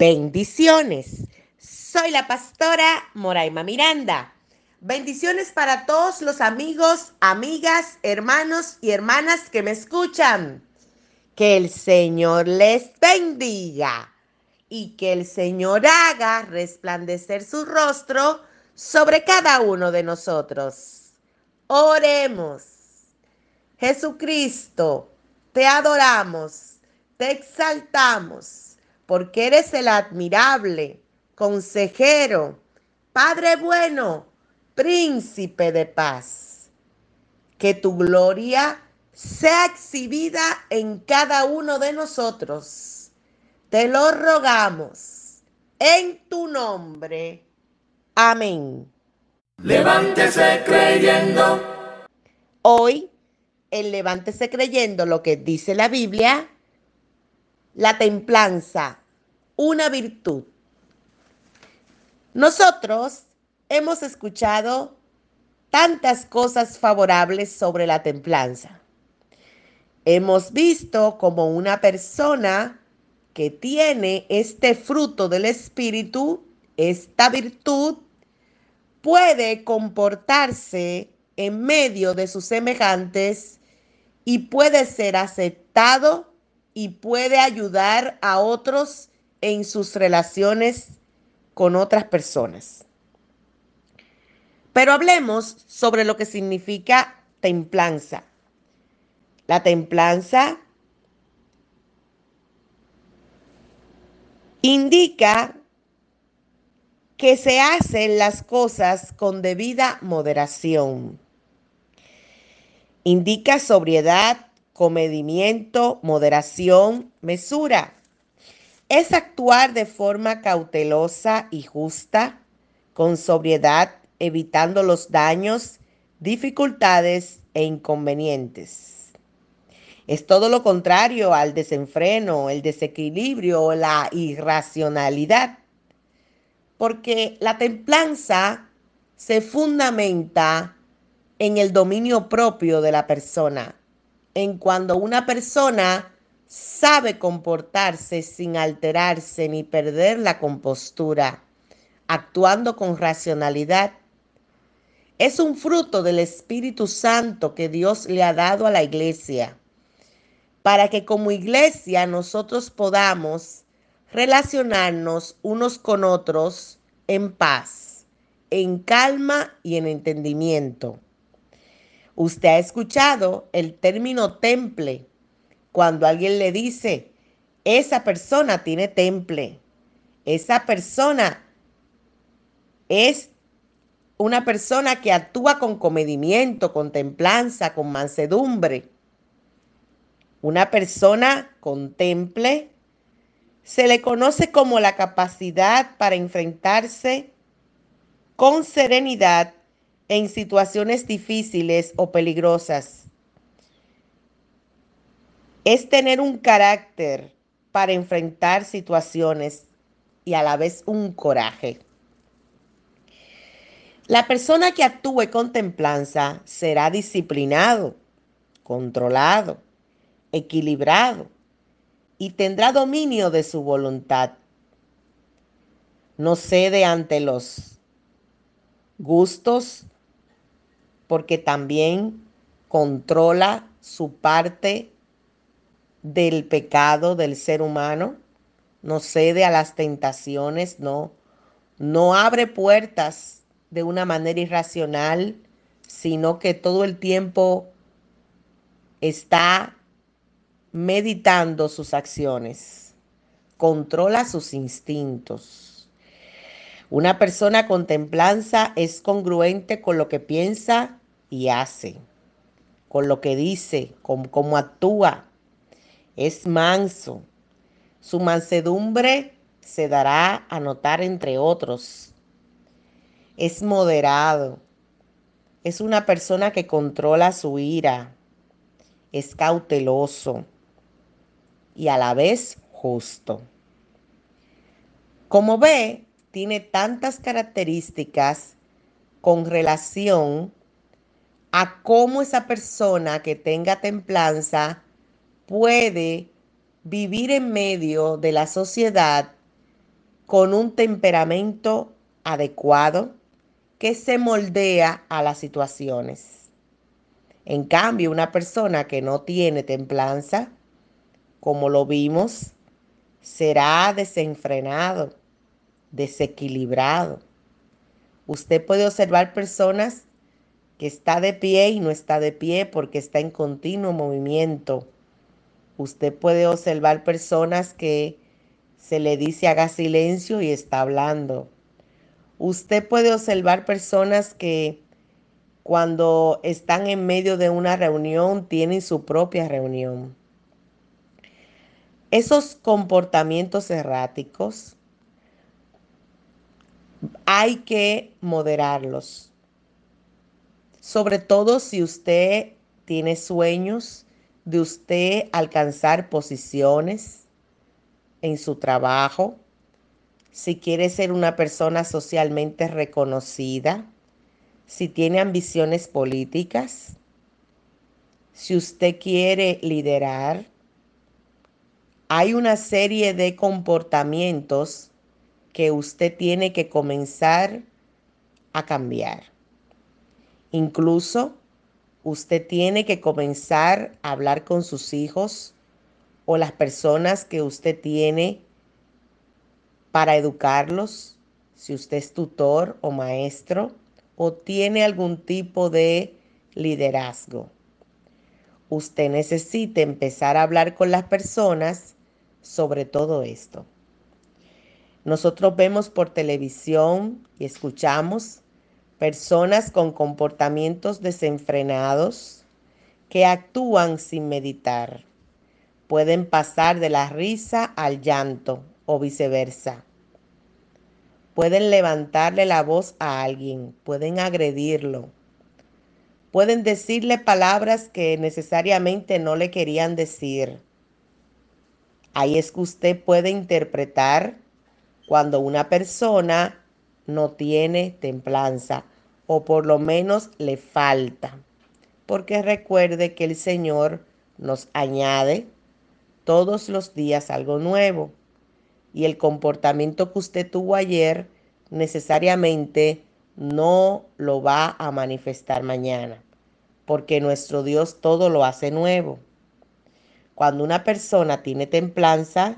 Bendiciones. Soy la pastora Moraima Miranda. Bendiciones para todos los amigos, amigas, hermanos y hermanas que me escuchan. Que el Señor les bendiga y que el Señor haga resplandecer su rostro sobre cada uno de nosotros. Oremos. Jesucristo, te adoramos, te exaltamos porque eres el admirable, consejero, Padre bueno, príncipe de paz. Que tu gloria sea exhibida en cada uno de nosotros. Te lo rogamos en tu nombre. Amén. Levántese creyendo. Hoy, en Levántese creyendo lo que dice la Biblia, la templanza una virtud. Nosotros hemos escuchado tantas cosas favorables sobre la templanza. Hemos visto como una persona que tiene este fruto del Espíritu, esta virtud, puede comportarse en medio de sus semejantes y puede ser aceptado y puede ayudar a otros en sus relaciones con otras personas. Pero hablemos sobre lo que significa templanza. La templanza indica que se hacen las cosas con debida moderación. Indica sobriedad, comedimiento, moderación, mesura es actuar de forma cautelosa y justa, con sobriedad, evitando los daños, dificultades e inconvenientes. Es todo lo contrario al desenfreno, el desequilibrio o la irracionalidad, porque la templanza se fundamenta en el dominio propio de la persona, en cuando una persona sabe comportarse sin alterarse ni perder la compostura, actuando con racionalidad. Es un fruto del Espíritu Santo que Dios le ha dado a la iglesia, para que como iglesia nosotros podamos relacionarnos unos con otros en paz, en calma y en entendimiento. Usted ha escuchado el término temple cuando alguien le dice, esa persona tiene temple, esa persona es una persona que actúa con comedimiento, con templanza, con mansedumbre. Una persona con temple se le conoce como la capacidad para enfrentarse con serenidad en situaciones difíciles o peligrosas es tener un carácter para enfrentar situaciones y a la vez un coraje. La persona que actúe con templanza será disciplinado, controlado, equilibrado y tendrá dominio de su voluntad. No cede ante los gustos porque también controla su parte del pecado del ser humano, no cede a las tentaciones, no, no abre puertas de una manera irracional, sino que todo el tiempo está meditando sus acciones, controla sus instintos. Una persona con templanza es congruente con lo que piensa y hace, con lo que dice, con cómo actúa, Es manso. Su mansedumbre se dará a notar entre otros. Es moderado. Es una persona que controla su ira. Es cauteloso y a la vez justo. Como ve, tiene tantas características con relación a cómo esa persona que tenga templanza puede vivir en medio de la sociedad con un temperamento adecuado que se moldea a las situaciones. En cambio, una persona que no tiene templanza, como lo vimos, será desenfrenado, desequilibrado. Usted puede observar personas que está de pie y no está de pie porque está en continuo movimiento. Usted puede observar personas que se le dice haga silencio y está hablando. Usted puede observar personas que cuando están en medio de una reunión tienen su propia reunión. Esos comportamientos erráticos hay que moderarlos. Sobre todo si usted tiene sueños de usted alcanzar posiciones en su trabajo, si quiere ser una persona socialmente reconocida, si tiene ambiciones políticas, si usted quiere liderar, hay una serie de comportamientos que usted tiene que comenzar a cambiar. Incluso usted tiene que comenzar a hablar con sus hijos o las personas que usted tiene para educarlos, si usted es tutor o maestro o tiene algún tipo de liderazgo. Usted necesita empezar a hablar con las personas sobre todo esto. Nosotros vemos por televisión y escuchamos personas con comportamientos desenfrenados que actúan sin meditar. Pueden pasar de la risa al llanto o viceversa. Pueden levantarle la voz a alguien, pueden agredirlo, pueden decirle palabras que necesariamente no le querían decir Ahí es que usted puede interpretar cuando una persona no tiene templanza o por lo menos le falta. Porque recuerde que el Señor nos añade todos los días algo nuevo. Y el comportamiento que usted tuvo ayer necesariamente no lo va a manifestar mañana. Porque nuestro Dios todo lo hace nuevo. Cuando una persona tiene templanza,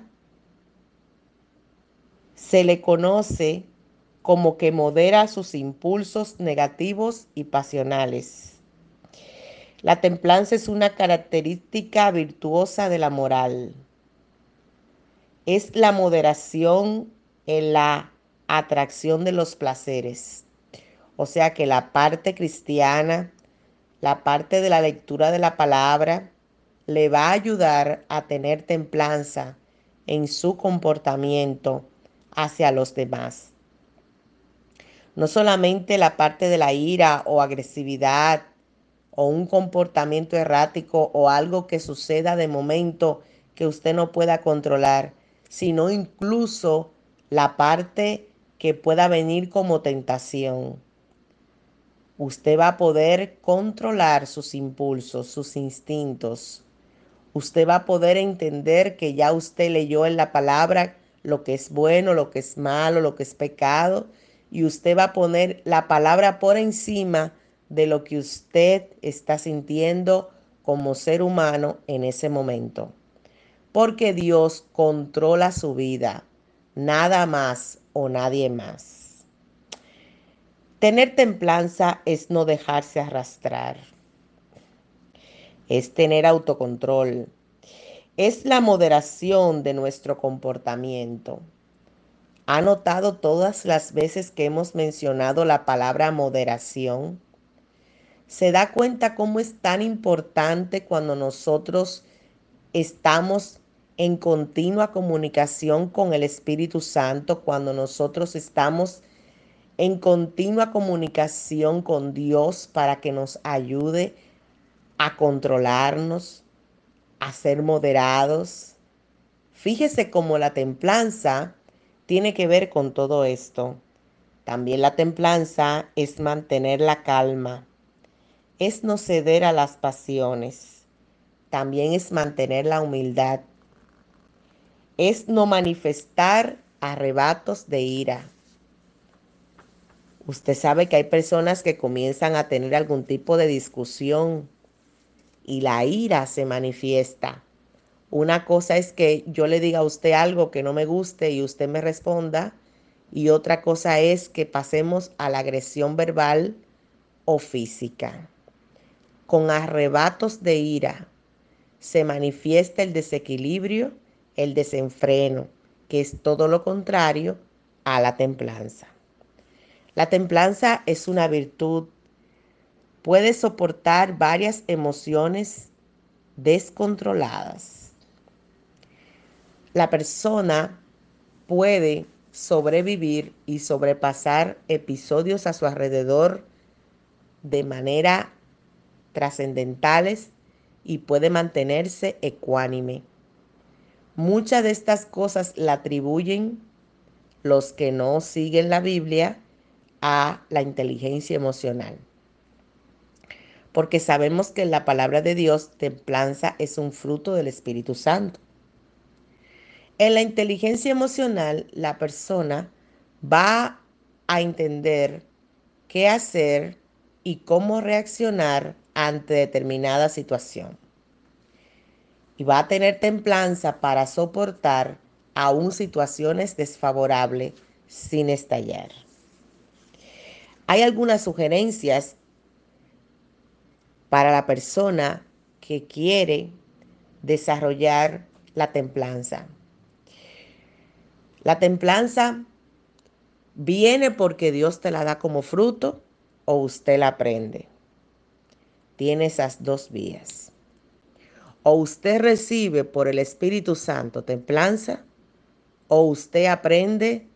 se le conoce como que modera sus impulsos negativos y pasionales. La templanza es una característica virtuosa de la moral. Es la moderación en la atracción de los placeres. O sea que la parte cristiana, la parte de la lectura de la palabra, le va a ayudar a tener templanza en su comportamiento hacia los demás. No solamente la parte de la ira o agresividad o un comportamiento errático o algo que suceda de momento que usted no pueda controlar, sino incluso la parte que pueda venir como tentación. Usted va a poder controlar sus impulsos, sus instintos, usted va a poder entender que ya usted leyó en la palabra lo que es bueno, lo que es malo, lo que es pecado, y usted va a poner la palabra por encima de lo que usted está sintiendo como ser humano en ese momento. Porque Dios controla su vida, nada más o nadie más. Tener templanza es no dejarse arrastrar es tener autocontrol, es la moderación de nuestro comportamiento. ¿Ha notado todas las veces que hemos mencionado la palabra moderación? ¿Se da cuenta cómo es tan importante cuando nosotros estamos en continua comunicación con el Espíritu Santo, cuando nosotros estamos en continua comunicación con Dios para que nos ayude a controlarnos, a ser moderados. Fíjese cómo la templanza tiene que ver con todo esto. También la templanza es mantener la calma, es no ceder a las pasiones, también es mantener la humildad, es no manifestar arrebatos de ira. Usted sabe que hay personas que comienzan a tener algún tipo de discusión y la ira se manifiesta. Una cosa es que yo le diga a usted algo que no me guste y usted me responda y otra cosa es que pasemos a la agresión verbal o física. Con arrebatos de ira se manifiesta el desequilibrio, el desenfreno, que es todo lo contrario a la templanza. La templanza es una virtud. Puede soportar varias emociones descontroladas. La persona puede sobrevivir y sobrepasar episodios a su alrededor de manera trascendentales y puede mantenerse ecuánime. Muchas de estas cosas la atribuyen los que no siguen la Biblia a la inteligencia emocional. Porque sabemos que la palabra de Dios, templanza, es un fruto del Espíritu Santo. En la inteligencia emocional, la persona va a entender qué hacer y cómo reaccionar ante determinada situación. Y va a tener templanza para soportar aún situaciones desfavorables sin estallar. Hay algunas sugerencias para la persona que quiere desarrollar la templanza. La templanza viene porque Dios te la da como fruto o usted la aprende. Tiene esas dos vías. O usted recibe por el Espíritu Santo templanza o usted aprende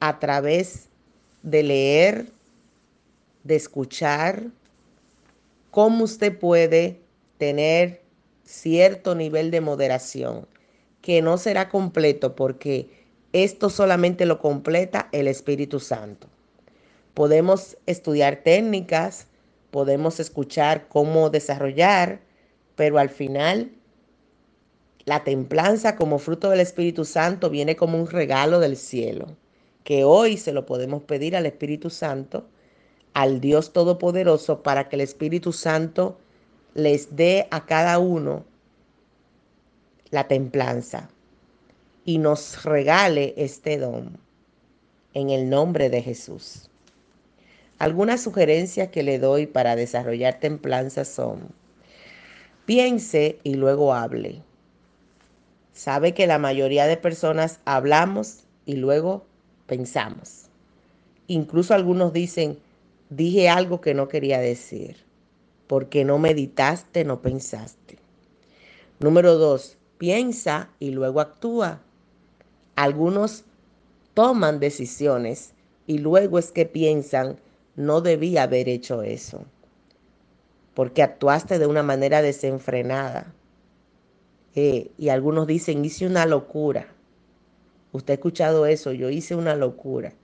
a través de leer, de escuchar, cómo usted puede tener cierto nivel de moderación que no será completo porque esto solamente lo completa el Espíritu Santo. Podemos estudiar técnicas, podemos escuchar cómo desarrollar, pero al final la templanza como fruto del Espíritu Santo viene como un regalo del cielo, que hoy se lo podemos pedir al Espíritu Santo, al Dios Todopoderoso, para que el Espíritu Santo les dé a cada uno la templanza y nos regale este don en el nombre de Jesús. Algunas sugerencias que le doy para desarrollar templanza son, piense y luego hable. Sabe que la mayoría de personas hablamos y luego pensamos. Incluso algunos dicen, dije algo que no quería decir, porque no meditaste, no pensaste. Número dos, piensa y luego actúa. Algunos toman decisiones y luego es que piensan, no debía haber hecho eso, porque actuaste de una manera desenfrenada. Eh, y algunos dicen, hice una locura. Usted ha escuchado eso, yo hice una locura,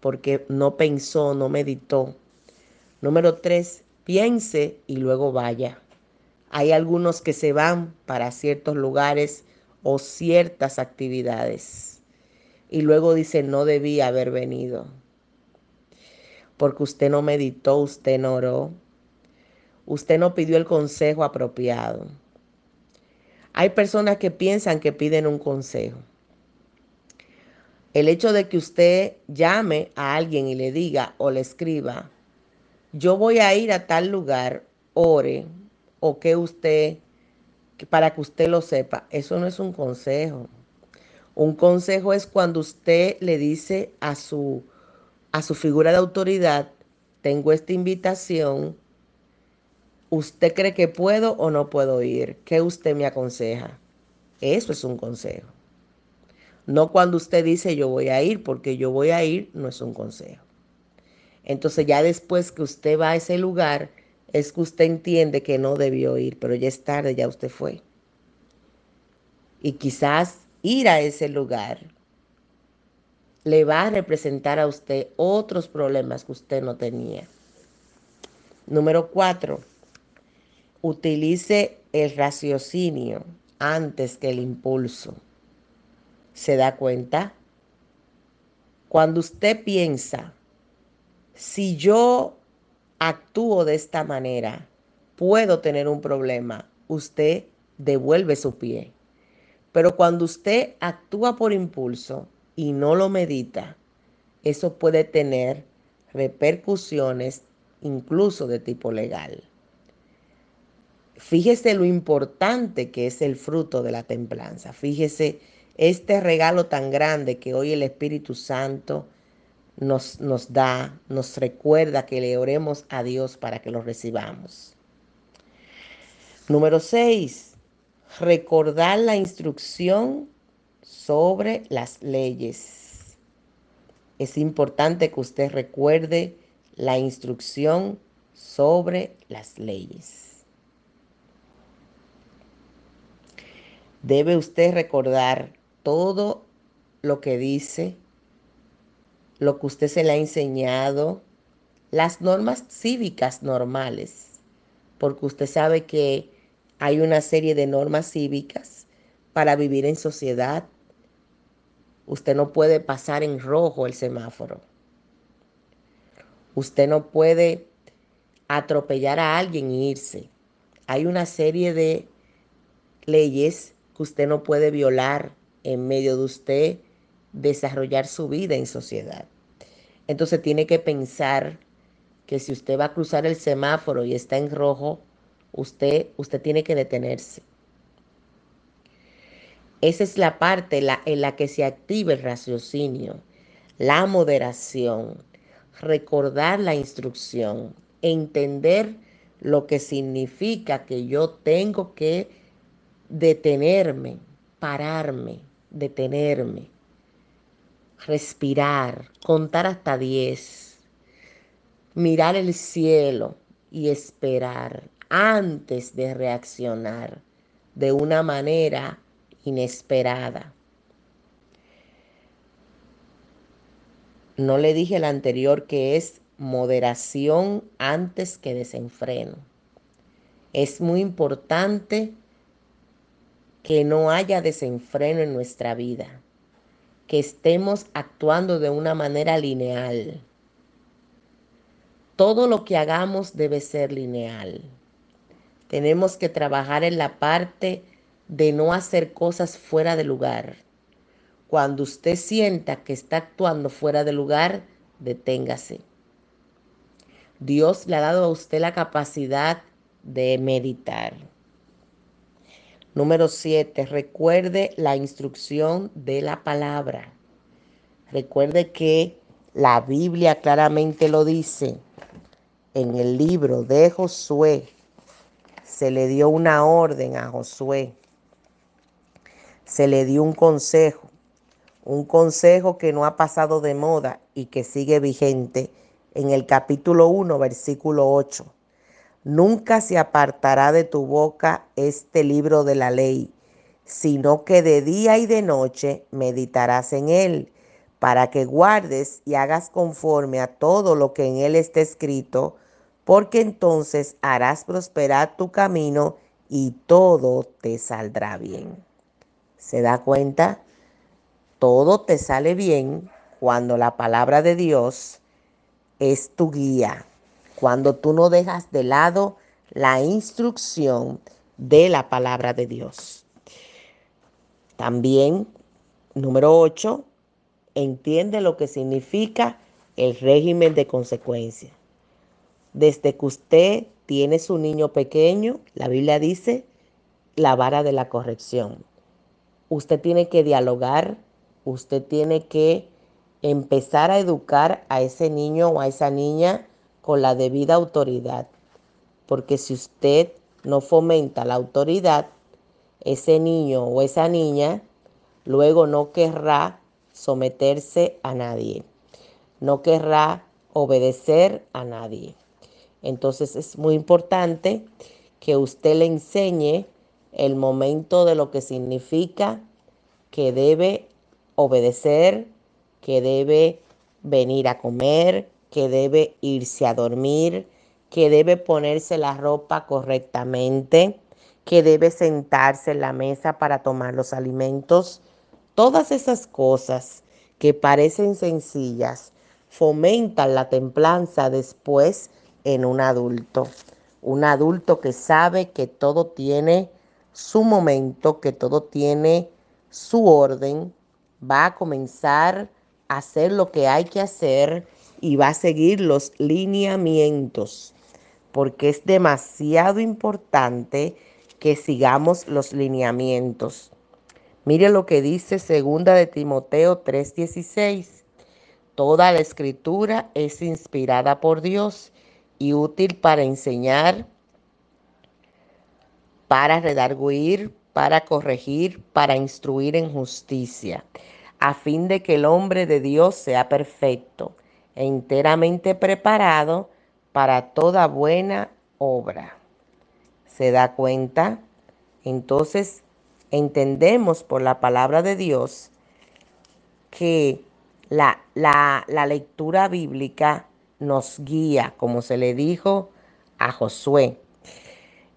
porque no pensó, no meditó. Número tres, piense y luego vaya. Hay algunos que se van para ciertos lugares o ciertas actividades y luego dice no debía haber venido porque usted no meditó, usted no oró, usted no pidió el consejo apropiado. Hay personas que piensan que piden un consejo. El hecho de que usted llame a alguien y le diga o le escriba, yo voy a ir a tal lugar, ore, o que usted, para que usted lo sepa, eso no es un consejo. Un consejo es cuando usted le dice a su, a su figura de autoridad, tengo esta invitación ¿Usted cree que puedo o no puedo ir? ¿Qué usted me aconseja? Eso es un consejo. No cuando usted dice yo voy a ir, porque yo voy a ir no es un consejo. Entonces ya después que usted va a ese lugar, es que usted entiende que no debió ir, pero ya es tarde, ya usted fue. Y quizás ir a ese lugar le va a representar a usted otros problemas que usted no tenía. Número cuatro, utilice el raciocinio antes que el impulso. ¿Se da cuenta? Cuando usted piensa, si yo actúo de esta manera, puedo tener un problema, usted devuelve su pie. Pero cuando usted actúa por impulso y no lo medita, eso puede tener repercusiones incluso de tipo legal. Fíjese lo importante que es el fruto de la templanza. Fíjese este regalo tan grande que hoy el Espíritu Santo nos, nos da, nos recuerda que le oremos a Dios para que lo recibamos. Número 6. Recordar la instrucción sobre las leyes. Es importante que usted recuerde la instrucción sobre las leyes. Debe usted recordar todo lo que dice, lo que usted se le ha enseñado, las normas cívicas normales, porque usted sabe que hay una serie de normas cívicas para vivir en sociedad. Usted no puede pasar en rojo el semáforo. Usted no puede atropellar a alguien e irse. Hay una serie de leyes que usted no puede violar en medio de usted desarrollar su vida en sociedad. Entonces tiene que pensar que si usted va a cruzar el semáforo y está en rojo, usted, usted tiene que detenerse. Esa es la parte en la que se activa el raciocinio, la moderación, recordar la instrucción, entender lo que significa que yo tengo que detenerme, pararme, detenerme, respirar, contar hasta 10, mirar el cielo y esperar antes de reaccionar de una manera inesperada. No le dije el anterior que es moderación antes que desenfreno. Es muy importante que no haya desenfreno en nuestra vida, que estemos actuando de una manera lineal. Todo lo que hagamos debe ser lineal. Tenemos que trabajar en la parte de no hacer cosas fuera de lugar. Cuando usted sienta que está actuando fuera de lugar, deténgase. Dios le ha dado a usted la capacidad de meditar. Número 7. Recuerde la instrucción de la palabra. Recuerde que la Biblia claramente lo dice. En el libro de Josué se le dio una orden a Josué. Se le dio un consejo. Un consejo que no ha pasado de moda y que sigue vigente en el capítulo 1, versículo 8 Nunca se apartará de tu boca este libro de la ley, sino que de día y de noche meditarás en él, para que guardes y hagas conforme a todo lo que en él está escrito, porque entonces harás prosperar tu camino y todo te saldrá bien. ¿Se da cuenta? Todo te sale bien cuando la palabra de Dios es tu guía cuando tú no dejas de lado la instrucción de la palabra de Dios. También, número 8, entiende lo que significa el régimen de consecuencia. Desde que usted tiene su niño pequeño, la Biblia dice, la vara de la corrección. Usted tiene que dialogar, usted tiene que empezar a educar a ese niño o a esa niña con la debida autoridad, porque si usted no fomenta la autoridad, ese niño o esa niña luego no querrá someterse a nadie, no querrá obedecer a nadie. Entonces es muy importante que usted le enseñe el momento de lo que significa que debe obedecer, que debe venir a comer, que debe irse a dormir, que debe ponerse la ropa correctamente, que debe sentarse en la mesa para tomar los alimentos. Todas esas cosas que parecen sencillas fomentan la templanza después en un adulto. Un adulto que sabe que todo tiene su momento, que todo tiene su orden, va a comenzar a hacer lo que hay que hacer y va a seguir los lineamientos, porque es demasiado importante que sigamos los lineamientos. Mire lo que dice segunda de Timoteo 3:16. Toda la escritura es inspirada por Dios y útil para enseñar, para redarguir, para corregir, para instruir en justicia, a fin de que el hombre de Dios sea perfecto, enteramente preparado para toda buena obra. ¿Se da cuenta? Entonces entendemos por la palabra de Dios que la, la, la lectura bíblica nos guía, como se le dijo a Josué.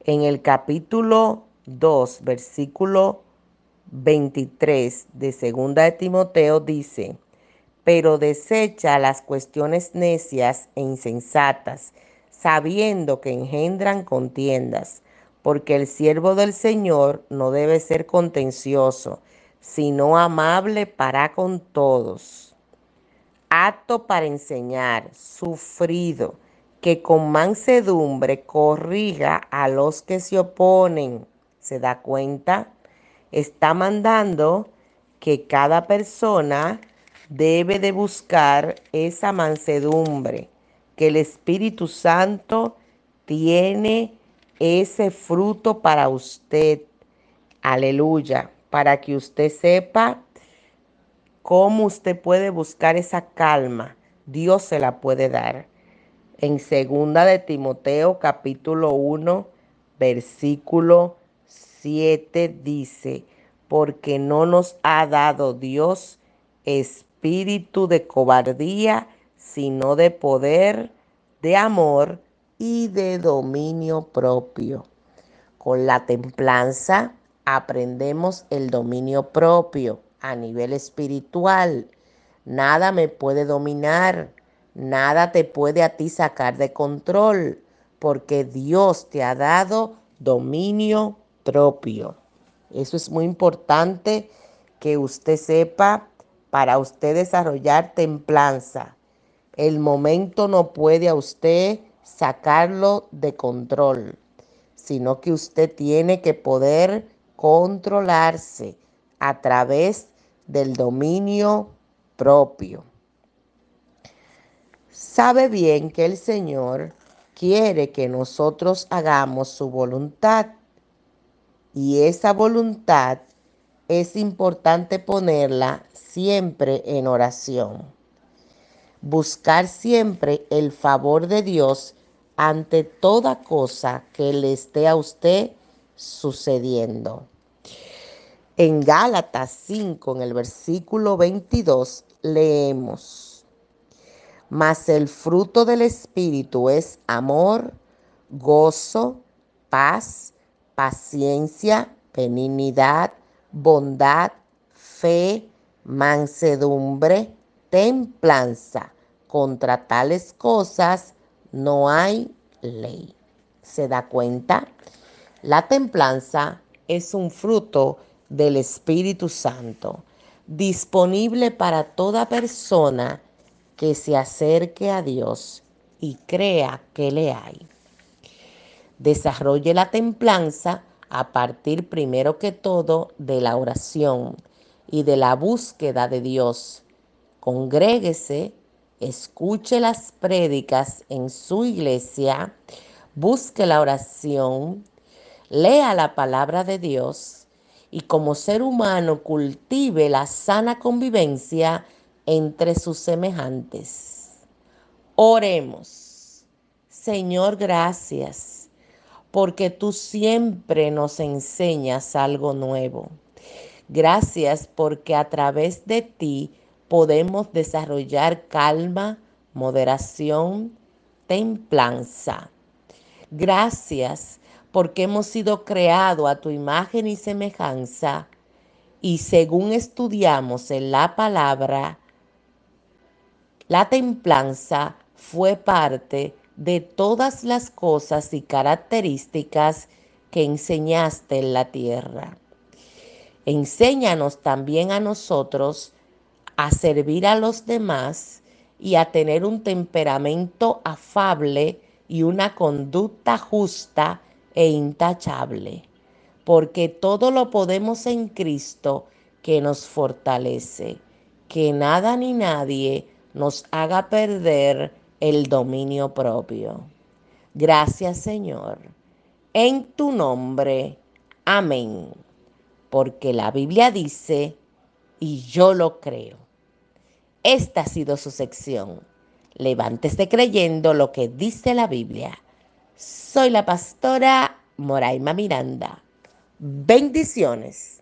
En el capítulo 2, versículo 23 de segunda de Timoteo dice, pero desecha las cuestiones necias e insensatas, sabiendo que engendran contiendas, porque el siervo del Señor no debe ser contencioso, sino amable para con todos, apto para enseñar, sufrido, que con mansedumbre corriga a los que se oponen. ¿Se da cuenta? Está mandando que cada persona debe de buscar esa mansedumbre que el Espíritu Santo tiene ese fruto para usted. Aleluya. Para que usted sepa cómo usted puede buscar esa calma. Dios se la puede dar. En segunda de Timoteo capítulo 1 versículo 7 dice, porque no nos ha dado Dios espíritu de cobardía, sino de poder, de amor y de dominio propio. Con la templanza aprendemos el dominio propio a nivel espiritual. Nada me puede dominar, nada te puede a ti sacar de control, porque Dios te ha dado dominio propio. Eso es muy importante que usted sepa para usted desarrollar templanza. El momento no puede a usted sacarlo de control, sino que usted tiene que poder controlarse a través del dominio propio. Sabe bien que el Señor quiere que nosotros hagamos su voluntad y esa voluntad es importante ponerla siempre en oración buscar siempre el favor de Dios ante toda cosa que le esté a usted sucediendo. En Gálatas 5, en el versículo 22, leemos, mas el fruto del Espíritu es amor, gozo, paz, paciencia, benignidad, bondad, fe, mansedumbre, templanza. Contra tales cosas no hay ley. ¿Se da cuenta? La templanza es un fruto del Espíritu Santo, disponible para toda persona que se acerque a Dios y crea que le hay. Desarrolle la templanza a partir primero que todo de la oración y de la búsqueda de Dios. Congréguese escuche las prédicas en su iglesia, busque la oración, lea la palabra de Dios y como ser humano cultive la sana convivencia entre sus semejantes. Oremos. Señor, gracias, porque tú siempre nos enseñas algo nuevo. Gracias porque a través de ti podemos desarrollar calma, moderación, templanza. Gracias porque hemos sido creados a tu imagen y semejanza y según estudiamos en la palabra, la templanza fue parte de todas las cosas y características que enseñaste en la tierra. Enséñanos también a nosotros a servir a los demás y a tener un temperamento afable y una conducta justa e intachable, porque todo lo podemos en Cristo que nos fortalece, que nada ni nadie nos haga perder el dominio propio. Gracias Señor. En tu nombre. Amén. Porque la Biblia dice, y yo lo creo. Esta ha sido su sección. Levántese creyendo lo que dice la Biblia. Soy la pastora Moraima Miranda. Bendiciones.